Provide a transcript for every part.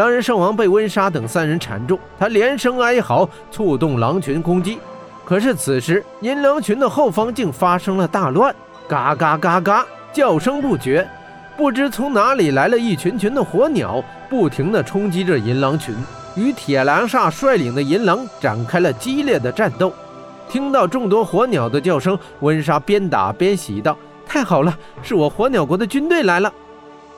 狼人圣王被温莎等三人缠住，他连声哀嚎，触动狼群攻击。可是此时银狼群的后方竟发生了大乱，嘎嘎嘎嘎，叫声不绝。不知从哪里来了一群群的火鸟，不停地冲击着银狼群，与铁狼煞率领的银狼展开了激烈的战斗。听到众多火鸟的叫声，温莎边打边喜道：“太好了，是我火鸟国的军队来了。”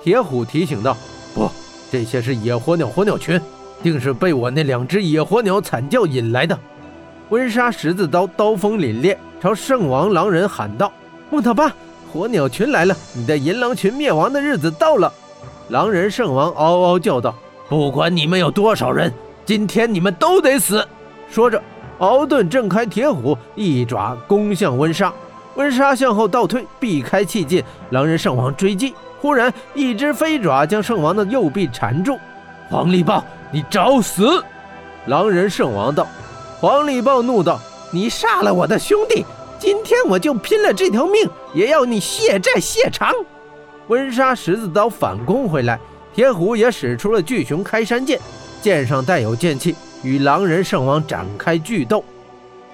铁虎提醒道：“不，这些是野火鸟火鸟群，定是被我那两只野火鸟惨叫引来的。”温莎十字刀刀锋凛冽，朝圣王狼人喊道：“莫特巴，火鸟群来了，你的银狼群灭亡的日子到了！”狼人圣王嗷嗷叫道：“不管你们有多少人，今天你们都得死！”说着。敖顿挣开铁虎，一爪攻向温莎。温莎向后倒退，避开气劲。狼人圣王追击，忽然一只飞爪将圣王的右臂缠住。黄力豹，你找死！狼人圣王道。黄力豹怒道：“你杀了我的兄弟，今天我就拼了这条命，也要你血债血偿！”温莎十字刀反攻回来，铁虎也使出了巨熊开山剑，剑上带有剑气。与狼人圣王展开巨斗，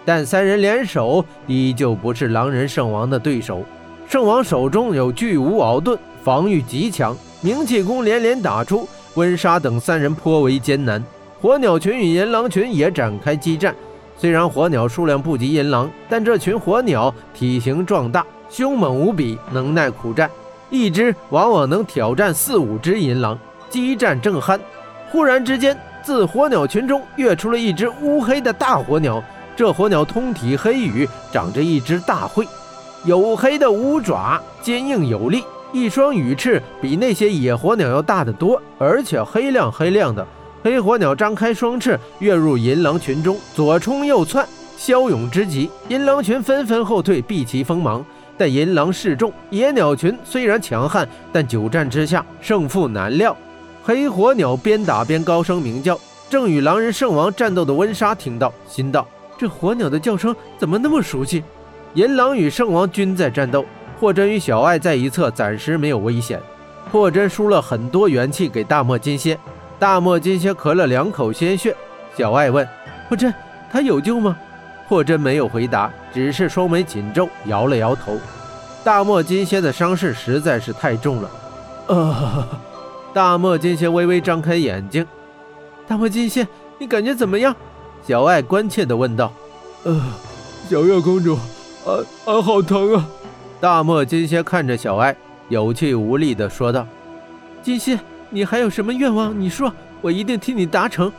但三人联手依旧不是狼人圣王的对手。圣王手中有巨无鳌盾，防御极强，冥气功连连打出，温莎等三人颇为艰难。火鸟群与银狼群也展开激战，虽然火鸟数量不及银狼，但这群火鸟体型壮大，凶猛无比，能耐苦战，一只往往能挑战四五只银狼。激战正酣，忽然之间。自火鸟群中跃出了一只乌黑的大火鸟，这火鸟通体黑羽，长着一只大喙，黝黑的五爪坚硬有力，一双羽翅比那些野火鸟要大得多，而且黑亮黑亮的。黑火鸟张开双翅，跃入银狼群中，左冲右窜，骁勇之极。银狼群纷纷后退，避其锋芒。但银狼示众，野鸟群虽然强悍，但久战之下胜负难料。黑火鸟边打边高声鸣叫，正与狼人圣王战斗的温莎听到，心道：这火鸟的叫声怎么那么熟悉？银狼与圣王均在战斗，霍真与小爱在一侧，暂时没有危险。霍真输了很多元气给大漠金蝎，大漠金蝎咳了两口鲜血。小爱问霍真：“他有救吗？”霍真没有回答，只是双眉紧皱，摇了摇头。大漠金蝎的伤势实在是太重了，呃。大漠金蝎微微张开眼睛，大漠金蝎，你感觉怎么样？小爱关切地问道。呃，小月公主，啊啊，好疼啊！大漠金蝎看着小爱，有气无力地说道。金蝎，你还有什么愿望？你说，我一定替你达成。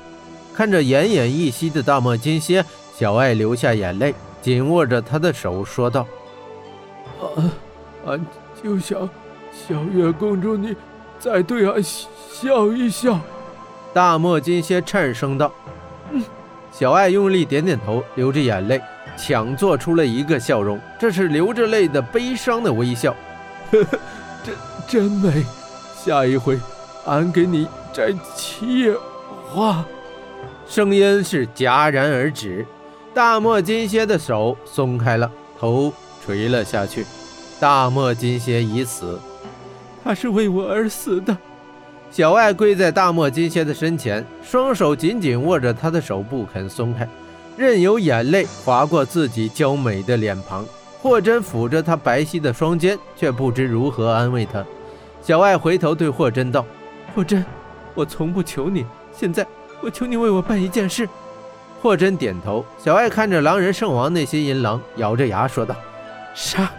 看着奄奄一息的大漠金蝎，小爱流下眼泪，紧握着他的手说道：“啊，俺就想，小月公主你。”再对俺笑一笑，大漠金蝎颤声道：“嗯。”小爱用力点点头，流着眼泪，强做出了一个笑容，这是流着泪的悲伤的微笑。呵呵，真真美。下一回，俺给你摘七叶花。声音是戛然而止，大漠金蝎的手松开了，头垂了下去。大漠金蝎已死。他是为我而死的。小爱跪在大漠金蝎的身前，双手紧紧握着他的手，不肯松开，任由眼泪划过自己娇美的脸庞。霍真抚着她白皙的双肩，却不知如何安慰她。小爱回头对霍真道：“霍真，我从不求你，现在我求你为我办一件事。”霍真点头。小爱看着狼人圣王那些银狼，咬着牙说道：“杀，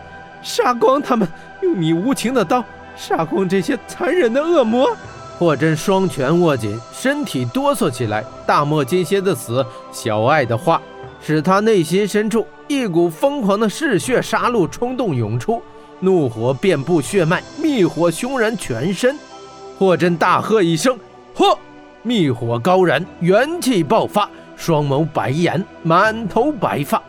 杀光他们，用你无情的刀。”杀光这些残忍的恶魔！霍真双拳握紧，身体哆嗦起来。大漠金蝎的死，小爱的话，使他内心深处一股疯狂的嗜血杀戮冲动涌出，怒火遍布血脉，密火熊燃全身。霍真大喝一声：“喝！”密火高燃，元气爆发，双眸白眼，满头白发。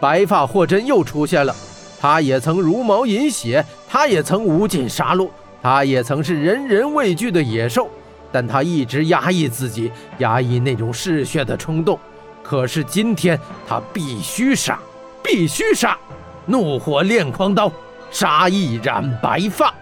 白发霍真又出现了。他也曾茹毛饮血，他也曾无尽杀戮，他也曾是人人畏惧的野兽，但他一直压抑自己，压抑那种嗜血的冲动。可是今天，他必须杀，必须杀！怒火炼狂刀，杀意染白发。